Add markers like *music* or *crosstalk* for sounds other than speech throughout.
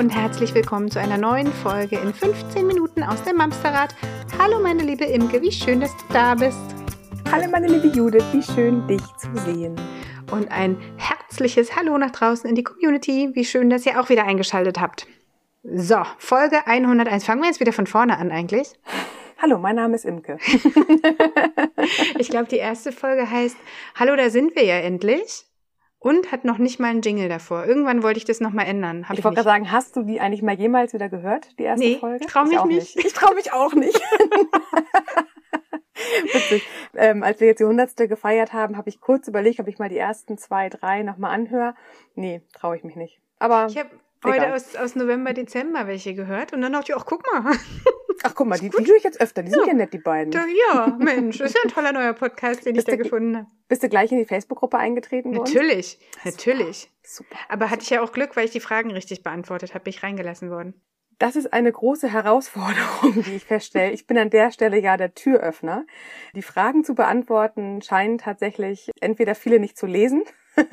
Und herzlich willkommen zu einer neuen Folge in 15 Minuten aus dem Mamsterrad. Hallo meine liebe Imke, wie schön, dass du da bist. Hallo meine liebe Judith, wie schön dich zu sehen. Und ein herzliches Hallo nach draußen in die Community. Wie schön, dass ihr auch wieder eingeschaltet habt. So, Folge 101. Fangen wir jetzt wieder von vorne an eigentlich. Hallo, mein Name ist Imke. *laughs* ich glaube, die erste Folge heißt Hallo, da sind wir ja endlich. Und hat noch nicht mal einen Jingle davor. Irgendwann wollte ich das nochmal ändern. Hab ich, ich wollte gerade sagen, hast du die eigentlich mal jemals wieder gehört, die erste nee, Folge? Ich trau mich nicht. nicht. Ich traue mich auch nicht. *laughs* Witzig. Ähm, als wir jetzt die hundertste gefeiert haben, habe ich kurz überlegt, ob ich mal die ersten zwei, drei nochmal anhöre. Nee, traue ich mich nicht. Aber ich habe heute aus, aus November, Dezember welche gehört und dann dachte ich, ach guck mal. *laughs* Ach guck mal, die, die höre ich jetzt öfter. Die sind ja nett, die beiden. Da, ja, Mensch, ist ja ein toller neuer Podcast, den bist ich da gefunden habe. Bist du gleich in die Facebook-Gruppe eingetreten worden? Natürlich, natürlich. Super. Aber hatte ich ja auch Glück, weil ich die Fragen richtig beantwortet habe, bin ich reingelassen worden. Das ist eine große Herausforderung, die ich feststelle. Ich bin an der Stelle ja der Türöffner. Die Fragen zu beantworten scheinen tatsächlich entweder viele nicht zu lesen *laughs*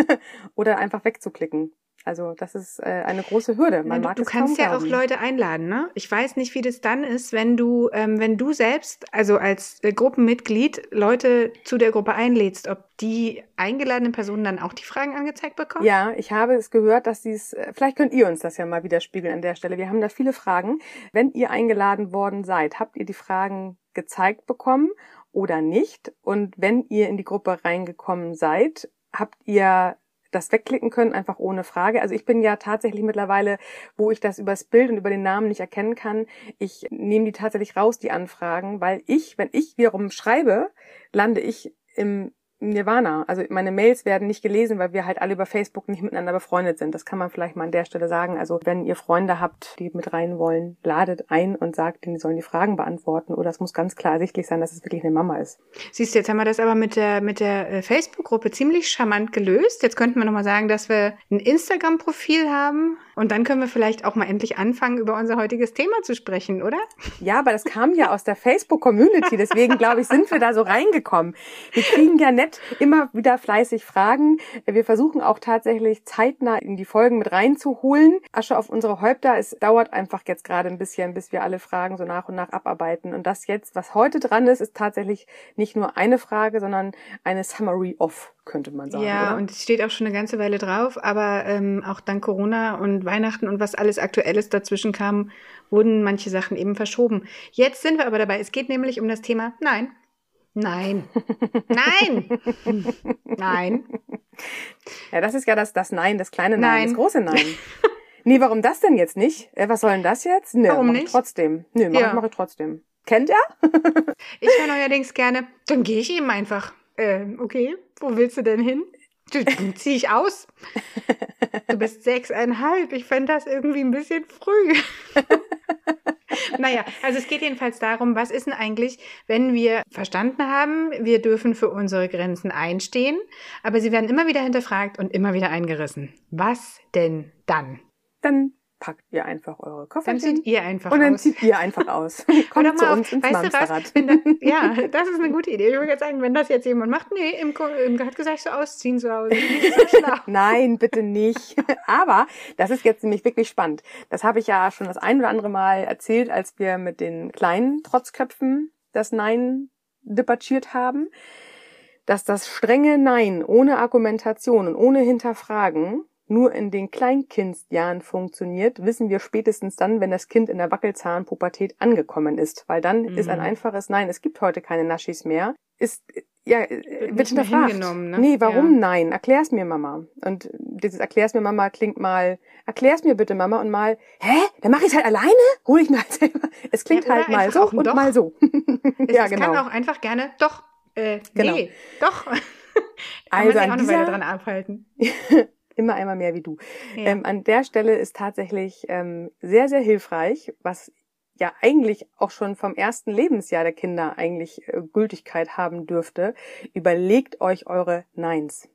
oder einfach wegzuklicken. Also das ist äh, eine große Hürde. Man du, du kannst ja glauben. auch Leute einladen, ne? Ich weiß nicht, wie das dann ist, wenn du, ähm, wenn du selbst, also als äh, Gruppenmitglied, Leute zu der Gruppe einlädst, ob die eingeladenen Personen dann auch die Fragen angezeigt bekommen? Ja, ich habe es gehört, dass sie es, äh, vielleicht könnt ihr uns das ja mal widerspiegeln an der Stelle. Wir haben da viele Fragen. Wenn ihr eingeladen worden seid, habt ihr die Fragen gezeigt bekommen oder nicht? Und wenn ihr in die Gruppe reingekommen seid, habt ihr das wegklicken können, einfach ohne Frage. Also ich bin ja tatsächlich mittlerweile, wo ich das übers Bild und über den Namen nicht erkennen kann, ich nehme die tatsächlich raus, die Anfragen, weil ich, wenn ich wiederum schreibe, lande ich im Nirvana. Also meine Mails werden nicht gelesen, weil wir halt alle über Facebook nicht miteinander befreundet sind. Das kann man vielleicht mal an der Stelle sagen. Also wenn ihr Freunde habt, die mit rein wollen, ladet ein und sagt, die sollen die Fragen beantworten. Oder es muss ganz klar ersichtlich sein, dass es wirklich eine Mama ist. Siehst du, jetzt haben wir das aber mit der, mit der äh, Facebook-Gruppe ziemlich charmant gelöst. Jetzt könnten wir nochmal sagen, dass wir ein Instagram-Profil haben. Und dann können wir vielleicht auch mal endlich anfangen, über unser heutiges Thema zu sprechen, oder? Ja, aber das kam ja aus der Facebook-Community. Deswegen, glaube ich, sind wir da so reingekommen. Wir kriegen ja nett immer wieder fleißig fragen. Wir versuchen auch tatsächlich zeitnah in die Folgen mit reinzuholen. Asche auf unsere Häupter. Es dauert einfach jetzt gerade ein bisschen, bis wir alle Fragen so nach und nach abarbeiten. Und das jetzt, was heute dran ist, ist tatsächlich nicht nur eine Frage, sondern eine Summary of, könnte man sagen. Ja, oder? und es steht auch schon eine ganze Weile drauf, aber ähm, auch dank Corona und Weihnachten und was alles Aktuelles dazwischen kam, wurden manche Sachen eben verschoben. Jetzt sind wir aber dabei. Es geht nämlich um das Thema Nein. Nein. Nein. *laughs* Nein. Ja, das ist ja das, das Nein, das kleine Nein, Nein. das große Nein. *laughs* Nee, warum das denn jetzt nicht? Was soll denn das jetzt? Nö, warum mach nicht? Ich trotzdem. Nö, mach, ja. mach ich trotzdem. Kennt er? *laughs* ich höre neuerdings gerne, dann gehe ich eben einfach. Äh, okay, wo willst du denn hin? Zieh ich aus. Du bist sechseinhalb. Ich fände das irgendwie ein bisschen früh. naja, also es geht jedenfalls darum, was ist denn eigentlich, wenn wir verstanden haben, wir dürfen für unsere Grenzen einstehen, aber sie werden immer wieder hinterfragt und immer wieder eingerissen. Was denn dann? Dann packt ihr einfach eure Koffer. Dann zieht ihr einfach aus. *laughs* Und dann zieht ihr einfach aus. Kommt Oder zu uns ins weißt Mamsterrad. Du was? Da, *laughs* ja, das ist eine gute Idee. Ich würde jetzt sagen, wenn das jetzt jemand macht, nee, im, im hat gesagt, so ausziehen zu Hause. So *laughs* Nein, bitte nicht. Aber das ist jetzt nämlich wirklich spannend. Das habe ich ja schon das ein oder andere Mal erzählt, als wir mit den kleinen Trotzköpfen das Nein debattiert haben, dass das strenge Nein ohne Argumentation und ohne Hinterfragen nur in den Kleinkindjahren funktioniert, wissen wir spätestens dann, wenn das Kind in der Wackelzahnpubertät angekommen ist. Weil dann mhm. ist ein einfaches Nein, es gibt heute keine Naschis mehr, ist ja, wird, wird hinterfragt. Ne? Nee, warum ja. nein? Erklär's mir, Mama. Und dieses Erklär's mir, Mama klingt mal, erklär's mir bitte, Mama, und mal, hä? Dann mache ich's halt alleine? Hol ich mir halt selber. Es klingt ja, halt mal so und doch. mal so. *laughs* es, ja, genau. kann auch einfach gerne, doch, äh, genau. nee, doch. *laughs* also auch dieser, dran abhalten. *laughs* immer einmal mehr wie du. Ja. Ähm, an der Stelle ist tatsächlich ähm, sehr, sehr hilfreich, was ja eigentlich auch schon vom ersten Lebensjahr der Kinder eigentlich äh, Gültigkeit haben dürfte. Überlegt euch eure Neins.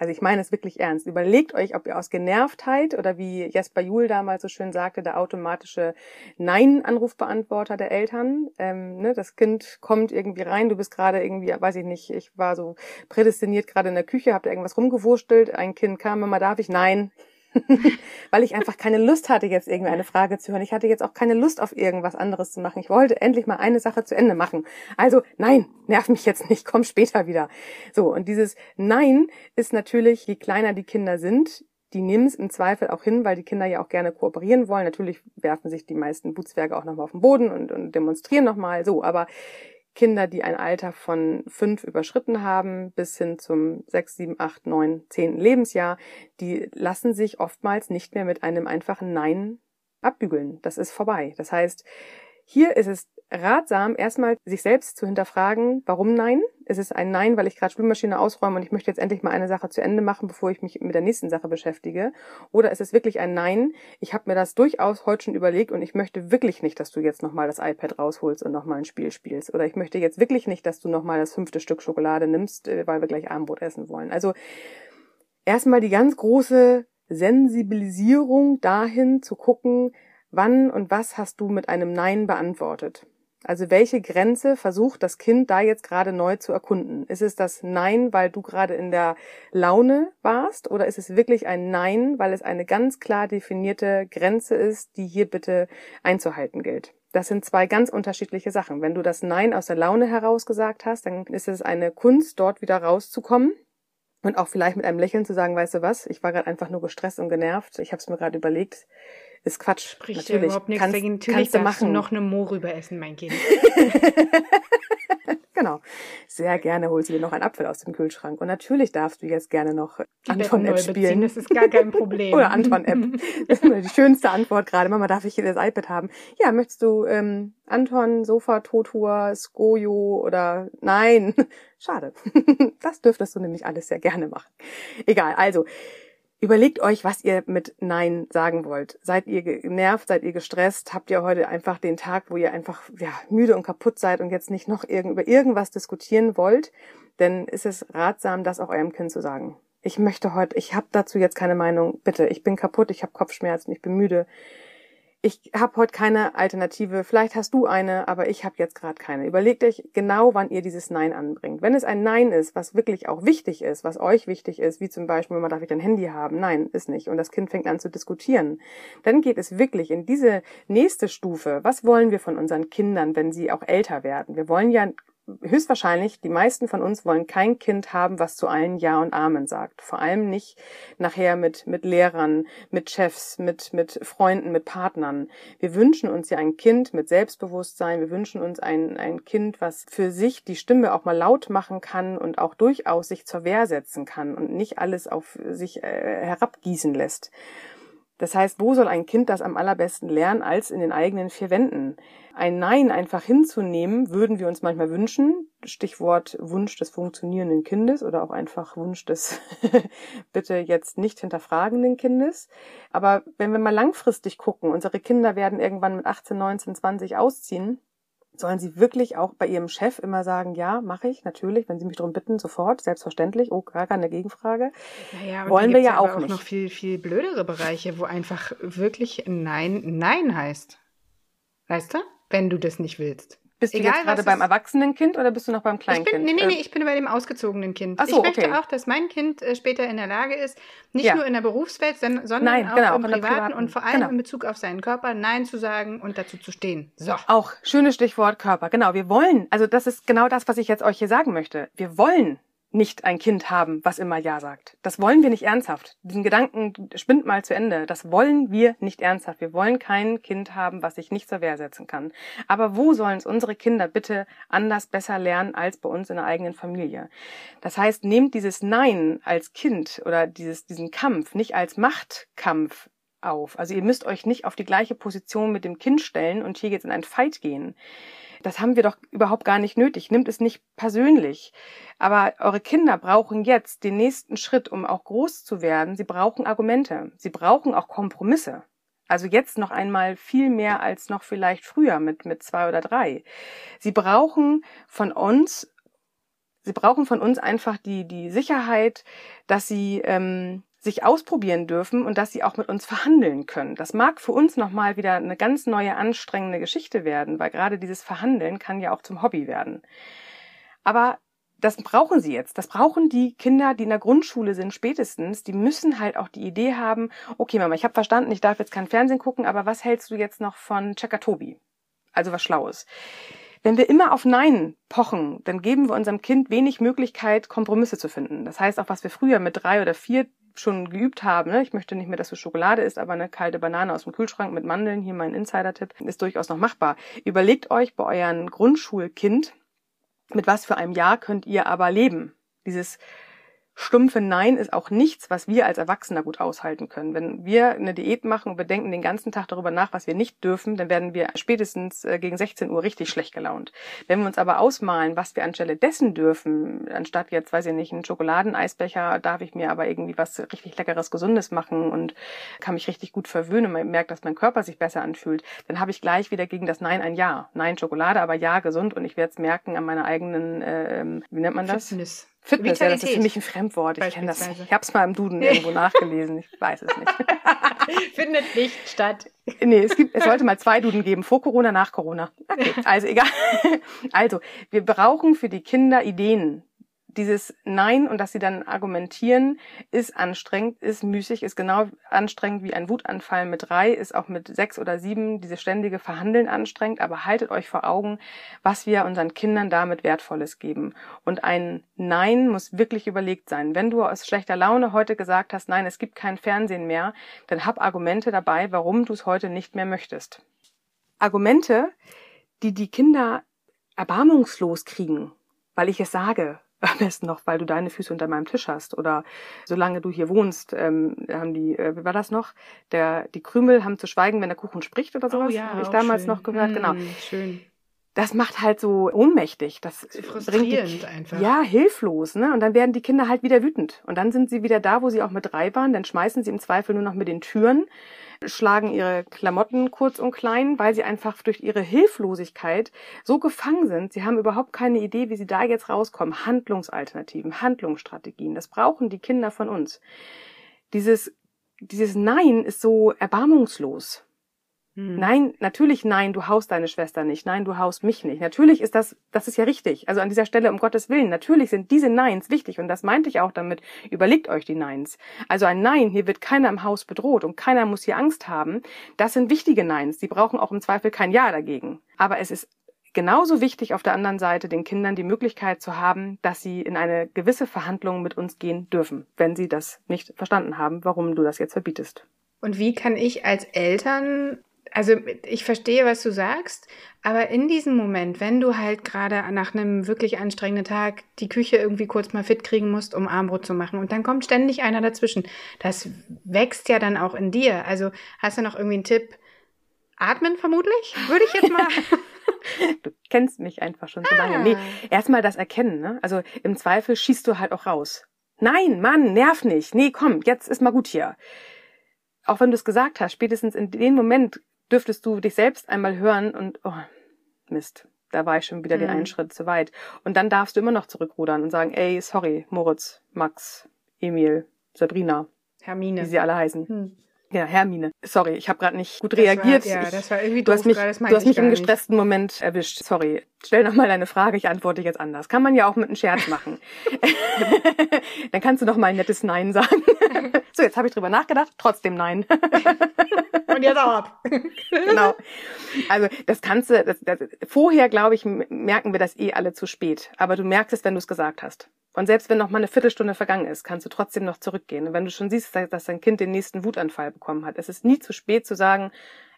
Also ich meine es wirklich ernst. Überlegt euch, ob ihr aus Genervtheit oder wie Jesper Juhl damals so schön sagte, der automatische Nein-Anrufbeantworter der Eltern. Ähm, ne, das Kind kommt irgendwie rein, du bist gerade irgendwie, weiß ich nicht, ich war so prädestiniert gerade in der Küche, habt ihr irgendwas rumgewurstelt, ein Kind kam, Mama, darf ich? Nein. *laughs* weil ich einfach keine Lust hatte, jetzt irgendwie eine Frage zu hören. Ich hatte jetzt auch keine Lust auf irgendwas anderes zu machen. Ich wollte endlich mal eine Sache zu Ende machen. Also nein, nerv mich jetzt nicht, komm später wieder. So, und dieses Nein ist natürlich, je kleiner die Kinder sind, die nehmen es im Zweifel auch hin, weil die Kinder ja auch gerne kooperieren wollen. Natürlich werfen sich die meisten Bootswerke auch nochmal auf den Boden und, und demonstrieren nochmal so, aber Kinder, die ein Alter von fünf überschritten haben, bis hin zum sechs, sieben, acht, neun, zehnten Lebensjahr, die lassen sich oftmals nicht mehr mit einem einfachen Nein abbügeln. Das ist vorbei. Das heißt, hier ist es ratsam, erstmal sich selbst zu hinterfragen, warum Nein? Ist es ein Nein, weil ich gerade Spülmaschine ausräume und ich möchte jetzt endlich mal eine Sache zu Ende machen, bevor ich mich mit der nächsten Sache beschäftige? Oder ist es wirklich ein Nein? Ich habe mir das durchaus heute schon überlegt und ich möchte wirklich nicht, dass du jetzt nochmal das iPad rausholst und nochmal ein Spiel spielst. Oder ich möchte jetzt wirklich nicht, dass du nochmal das fünfte Stück Schokolade nimmst, äh, weil wir gleich Abendbrot essen wollen. Also erstmal die ganz große Sensibilisierung dahin zu gucken, wann und was hast du mit einem Nein beantwortet? Also welche Grenze versucht das Kind da jetzt gerade neu zu erkunden? Ist es das Nein, weil du gerade in der Laune warst? Oder ist es wirklich ein Nein, weil es eine ganz klar definierte Grenze ist, die hier bitte einzuhalten gilt? Das sind zwei ganz unterschiedliche Sachen. Wenn du das Nein aus der Laune heraus gesagt hast, dann ist es eine Kunst, dort wieder rauszukommen. Und auch vielleicht mit einem Lächeln zu sagen, weißt du was, ich war gerade einfach nur gestresst und genervt. Ich habe es mir gerade überlegt ist Quatsch. Spricht natürlich. überhaupt nichts kannst, dagegen. Natürlich kannst du machen. Du noch eine Mohrrübe essen, mein Kind. *laughs* genau. Sehr gerne holst du dir noch einen Apfel aus dem Kühlschrank. Und natürlich darfst du jetzt gerne noch Anton-App spielen. Das ist gar kein Problem. *laughs* Oder Anton-App. Das ist die schönste Antwort gerade. Mama, darf ich hier das iPad haben? Ja, möchtest du ähm, Anton, Sofa, Totur, Skojo oder nein? *laughs* Schade. Das dürftest du nämlich alles sehr gerne machen. Egal, also Überlegt euch, was ihr mit Nein sagen wollt. Seid ihr genervt, seid ihr gestresst? Habt ihr heute einfach den Tag, wo ihr einfach ja, müde und kaputt seid und jetzt nicht noch irgend, über irgendwas diskutieren wollt? Denn ist es ratsam, das auch eurem Kind zu sagen. Ich möchte heute, ich habe dazu jetzt keine Meinung. Bitte, ich bin kaputt, ich habe Kopfschmerzen, ich bin müde ich habe heute keine Alternative, vielleicht hast du eine, aber ich habe jetzt gerade keine. Überlegt euch genau, wann ihr dieses Nein anbringt. Wenn es ein Nein ist, was wirklich auch wichtig ist, was euch wichtig ist, wie zum Beispiel, man darf ich dein Handy haben? Nein, ist nicht. Und das Kind fängt an zu diskutieren. Dann geht es wirklich in diese nächste Stufe. Was wollen wir von unseren Kindern, wenn sie auch älter werden? Wir wollen ja höchstwahrscheinlich, die meisten von uns wollen kein Kind haben, was zu allen Ja und Amen sagt. Vor allem nicht nachher mit, mit Lehrern, mit Chefs, mit, mit Freunden, mit Partnern. Wir wünschen uns ja ein Kind mit Selbstbewusstsein. Wir wünschen uns ein, ein Kind, was für sich die Stimme auch mal laut machen kann und auch durchaus sich zur Wehr setzen kann und nicht alles auf sich äh, herabgießen lässt. Das heißt, wo soll ein Kind das am allerbesten lernen als in den eigenen vier Wänden? Ein Nein einfach hinzunehmen, würden wir uns manchmal wünschen. Stichwort Wunsch des funktionierenden Kindes oder auch einfach Wunsch des *laughs* bitte jetzt nicht hinterfragenden Kindes. Aber wenn wir mal langfristig gucken, unsere Kinder werden irgendwann mit 18, 19, 20 ausziehen sollen Sie wirklich auch bei Ihrem Chef immer sagen, ja, mache ich, natürlich, wenn Sie mich darum bitten, sofort, selbstverständlich, oh, gar keine Gegenfrage. Naja, Wollen wir ja auch, auch noch viel, viel blödere Bereiche, wo einfach wirklich Nein, Nein heißt. Weißt du? Wenn du das nicht willst. Bist Egal, du jetzt gerade beim erwachsenen Kind oder bist du noch beim kleinen Kind? Nee, nee, nee, ich bin bei dem ausgezogenen Kind. Ach so, ich möchte okay. auch, dass mein Kind äh, später in der Lage ist, nicht ja. nur in der Berufswelt, sondern Nein, auch genau, im Privaten, Privaten, und vor allem genau. in Bezug auf seinen Körper Nein zu sagen und dazu zu stehen. So. Auch schönes Stichwort Körper. Genau, wir wollen, also das ist genau das, was ich jetzt euch hier sagen möchte. Wir wollen nicht ein Kind haben, was immer Ja sagt. Das wollen wir nicht ernsthaft. Diesen Gedanken spinnt mal zu Ende. Das wollen wir nicht ernsthaft. Wir wollen kein Kind haben, was sich nicht zur Wehr setzen kann. Aber wo sollen es unsere Kinder bitte anders besser lernen als bei uns in der eigenen Familie? Das heißt, nehmt dieses Nein als Kind oder dieses, diesen Kampf nicht als Machtkampf auf. Also ihr müsst euch nicht auf die gleiche Position mit dem Kind stellen und hier jetzt in einen Fight gehen. Das haben wir doch überhaupt gar nicht nötig. Nimmt es nicht persönlich. Aber eure Kinder brauchen jetzt den nächsten Schritt, um auch groß zu werden. Sie brauchen Argumente. Sie brauchen auch Kompromisse. Also jetzt noch einmal viel mehr als noch vielleicht früher mit, mit zwei oder drei. Sie brauchen von uns, sie brauchen von uns einfach die, die Sicherheit, dass sie ähm, sich ausprobieren dürfen und dass sie auch mit uns verhandeln können. Das mag für uns nochmal wieder eine ganz neue anstrengende Geschichte werden, weil gerade dieses Verhandeln kann ja auch zum Hobby werden. Aber das brauchen sie jetzt. Das brauchen die Kinder, die in der Grundschule sind, spätestens. Die müssen halt auch die Idee haben, okay, Mama, ich habe verstanden, ich darf jetzt kein Fernsehen gucken, aber was hältst du jetzt noch von Checker Tobi? Also was Schlaues. Wenn wir immer auf Nein pochen, dann geben wir unserem Kind wenig Möglichkeit, Kompromisse zu finden. Das heißt, auch was wir früher mit drei oder vier schon geübt haben, ne? ich möchte nicht mehr, dass du Schokolade isst, aber eine kalte Banane aus dem Kühlschrank mit Mandeln, hier mein Insider-Tipp, ist durchaus noch machbar. Überlegt euch bei euren Grundschulkind, mit was für einem Jahr könnt ihr aber leben? Dieses stumpfe Nein ist auch nichts, was wir als Erwachsener gut aushalten können. Wenn wir eine Diät machen und wir denken den ganzen Tag darüber nach, was wir nicht dürfen, dann werden wir spätestens äh, gegen 16 Uhr richtig schlecht gelaunt. Wenn wir uns aber ausmalen, was wir anstelle dessen dürfen, anstatt jetzt, weiß ich nicht, einen Schokoladeneisbecher, darf ich mir aber irgendwie was richtig leckeres, gesundes machen und kann mich richtig gut verwöhnen, man merkt, dass mein Körper sich besser anfühlt, dann habe ich gleich wieder gegen das Nein ein Ja. Nein Schokolade, aber Ja gesund und ich werde es merken an meiner eigenen, äh, wie nennt man das? Fitness. Fitness, ja, das ist für mich ein Fremdwort. Ich kenne das. Ich habe es mal im Duden irgendwo nachgelesen. Ich weiß es nicht. *laughs* Findet nicht statt. Nee, es gibt, es sollte mal zwei Duden geben, vor Corona, nach Corona. Okay, also egal. Also, wir brauchen für die Kinder Ideen dieses Nein und dass sie dann argumentieren, ist anstrengend, ist müßig, ist genau anstrengend wie ein Wutanfall mit drei, ist auch mit sechs oder sieben diese ständige Verhandeln anstrengend, aber haltet euch vor Augen, was wir unseren Kindern damit Wertvolles geben. Und ein Nein muss wirklich überlegt sein. Wenn du aus schlechter Laune heute gesagt hast, nein, es gibt kein Fernsehen mehr, dann hab Argumente dabei, warum du es heute nicht mehr möchtest. Argumente, die die Kinder erbarmungslos kriegen, weil ich es sage, am besten noch, weil du deine Füße unter meinem Tisch hast. Oder solange du hier wohnst, ähm, haben die, äh, wie war das noch? Der, die Krümel haben zu schweigen, wenn der Kuchen spricht oder sowas. Oh ja, Habe ich damals schön. noch gehört. Genau. Mm, schön. Das macht halt so ohnmächtig. Das frustrierend die, einfach. Ja, hilflos. Ne? Und dann werden die Kinder halt wieder wütend. Und dann sind sie wieder da, wo sie auch mit drei waren. Dann schmeißen sie im Zweifel nur noch mit den Türen schlagen ihre Klamotten kurz und klein, weil sie einfach durch ihre Hilflosigkeit so gefangen sind. Sie haben überhaupt keine Idee, wie sie da jetzt rauskommen. Handlungsalternativen, Handlungsstrategien. Das brauchen die Kinder von uns. Dieses, dieses Nein ist so erbarmungslos. Hm. Nein, natürlich nein, du haust deine Schwester nicht. Nein, du haust mich nicht. Natürlich ist das, das ist ja richtig. Also an dieser Stelle, um Gottes Willen, natürlich sind diese Neins wichtig und das meinte ich auch damit. Überlegt euch die Neins. Also ein Nein, hier wird keiner im Haus bedroht und keiner muss hier Angst haben. Das sind wichtige Neins. Die brauchen auch im Zweifel kein Ja dagegen. Aber es ist genauso wichtig auf der anderen Seite, den Kindern die Möglichkeit zu haben, dass sie in eine gewisse Verhandlung mit uns gehen dürfen, wenn sie das nicht verstanden haben, warum du das jetzt verbietest. Und wie kann ich als Eltern also ich verstehe, was du sagst, aber in diesem Moment, wenn du halt gerade nach einem wirklich anstrengenden Tag die Küche irgendwie kurz mal fit kriegen musst, um Armbrot zu machen und dann kommt ständig einer dazwischen, das wächst ja dann auch in dir. Also hast du noch irgendwie einen Tipp? Atmen vermutlich, würde ich jetzt mal. *laughs* du kennst mich einfach schon so lange. Ah. Nee, erstmal das Erkennen, ne? Also im Zweifel schießt du halt auch raus. Nein, Mann, nerv nicht. Nee, komm, jetzt ist mal gut hier auch wenn du es gesagt hast, spätestens in dem Moment dürftest du dich selbst einmal hören und, oh, Mist, da war ich schon wieder mhm. den einen Schritt zu weit. Und dann darfst du immer noch zurückrudern und sagen, ey, sorry, Moritz, Max, Emil, Sabrina. Hermine. Wie sie alle heißen. Hm. Ja, Hermine. Sorry, ich habe gerade nicht gut das reagiert. War, ja, ich, das war irgendwie du doof, hast mich, du hast mich im gestressten nicht. Moment erwischt. Sorry. Stell noch mal deine Frage, ich antworte jetzt anders. Kann man ja auch mit einem Scherz machen. *laughs* Dann kannst du noch mal ein nettes Nein sagen. *laughs* so, jetzt habe ich drüber nachgedacht, trotzdem Nein. *laughs* Und jetzt auch ab. genau. Also das kannst du, das, das, vorher, glaube ich, merken wir das eh alle zu spät. Aber du merkst es, wenn du es gesagt hast. Und selbst wenn noch mal eine Viertelstunde vergangen ist, kannst du trotzdem noch zurückgehen. Und wenn du schon siehst, dass dein Kind den nächsten Wutanfall bekommen hat, es ist nie zu spät zu sagen,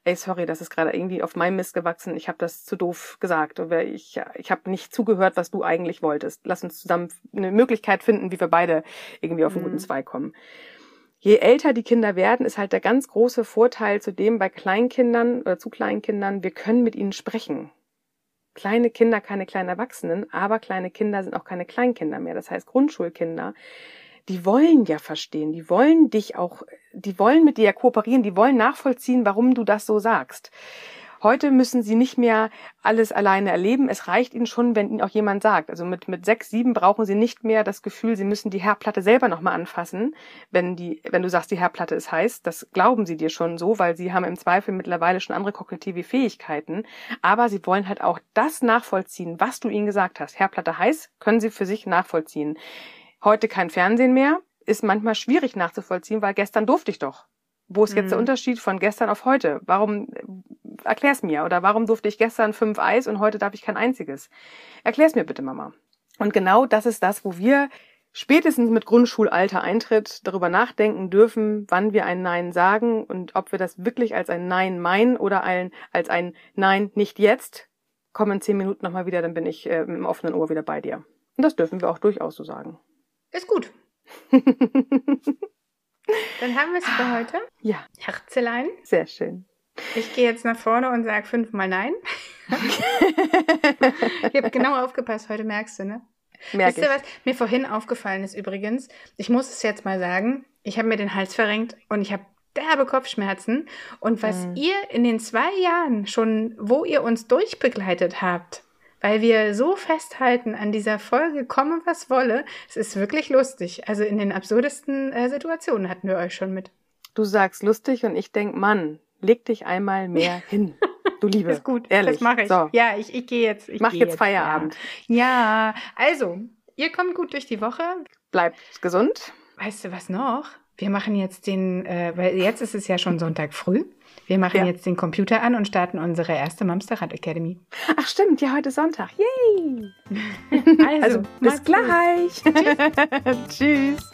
ey, sorry, das ist gerade irgendwie auf meinem Mist gewachsen, ich habe das zu doof gesagt oder ich, ich habe nicht zugehört, was du eigentlich wolltest. Lass uns zusammen eine Möglichkeit finden, wie wir beide irgendwie auf einen mhm. guten Zweig kommen. Je älter die Kinder werden, ist halt der ganz große Vorteil zu dem bei Kleinkindern oder zu Kleinkindern, wir können mit ihnen sprechen kleine Kinder keine kleinen Erwachsenen, aber kleine Kinder sind auch keine Kleinkinder mehr. Das heißt, Grundschulkinder, die wollen ja verstehen, die wollen dich auch, die wollen mit dir kooperieren, die wollen nachvollziehen, warum du das so sagst. Heute müssen sie nicht mehr alles alleine erleben. Es reicht ihnen schon, wenn ihnen auch jemand sagt. Also mit, mit sechs, sieben brauchen sie nicht mehr das Gefühl, sie müssen die Herdplatte selber nochmal anfassen, wenn die, wenn du sagst, die Herdplatte ist heiß. Das glauben sie dir schon so, weil sie haben im Zweifel mittlerweile schon andere kognitive Fähigkeiten. Aber sie wollen halt auch das nachvollziehen, was du ihnen gesagt hast. Herdplatte heiß, können sie für sich nachvollziehen. Heute kein Fernsehen mehr, ist manchmal schwierig nachzuvollziehen, weil gestern durfte ich doch. Wo ist jetzt der mhm. Unterschied von gestern auf heute? Warum, erklär's mir. Oder warum durfte ich gestern fünf Eis und heute darf ich kein einziges? Erklär's mir bitte, Mama. Und genau das ist das, wo wir spätestens mit Grundschulalter Eintritt darüber nachdenken dürfen, wann wir ein Nein sagen und ob wir das wirklich als ein Nein meinen oder ein, als ein Nein nicht jetzt. Komm in zehn Minuten nochmal wieder, dann bin ich äh, im offenen Ohr wieder bei dir. Und das dürfen wir auch durchaus so sagen. Ist gut. *laughs* Dann haben wir es für heute. Ja. Herzelein. Sehr schön. Ich gehe jetzt nach vorne und sage fünfmal Nein. ich habe genau aufgepasst, heute merkst du, ne? Merk Wisst ihr, was mir vorhin aufgefallen ist übrigens? Ich muss es jetzt mal sagen. Ich habe mir den Hals verrenkt und ich habe derbe Kopfschmerzen. Und was mhm. ihr in den zwei Jahren schon, wo ihr uns durchbegleitet habt, weil wir so festhalten an dieser Folge, komme was wolle. Es ist wirklich lustig. Also in den absurdesten äh, Situationen hatten wir euch schon mit. Du sagst lustig und ich denk, Mann, leg dich einmal mehr *laughs* hin. Du Liebe. Ist gut, ehrlich. Das mache ich. So. Ja, ich, ich gehe jetzt. Ich Mach geh jetzt, jetzt Feierabend. Ja. ja, also, ihr kommt gut durch die Woche. Bleibt gesund. Weißt du was noch? Wir machen jetzt den, äh, weil jetzt ist es ja schon Sonntag früh. Wir machen ja. jetzt den Computer an und starten unsere erste Mamsterrad Academy. Ach stimmt, ja, heute Sonntag. Yay! *laughs* *laughs* also, also bis gleich. Tschüss. Tschüss.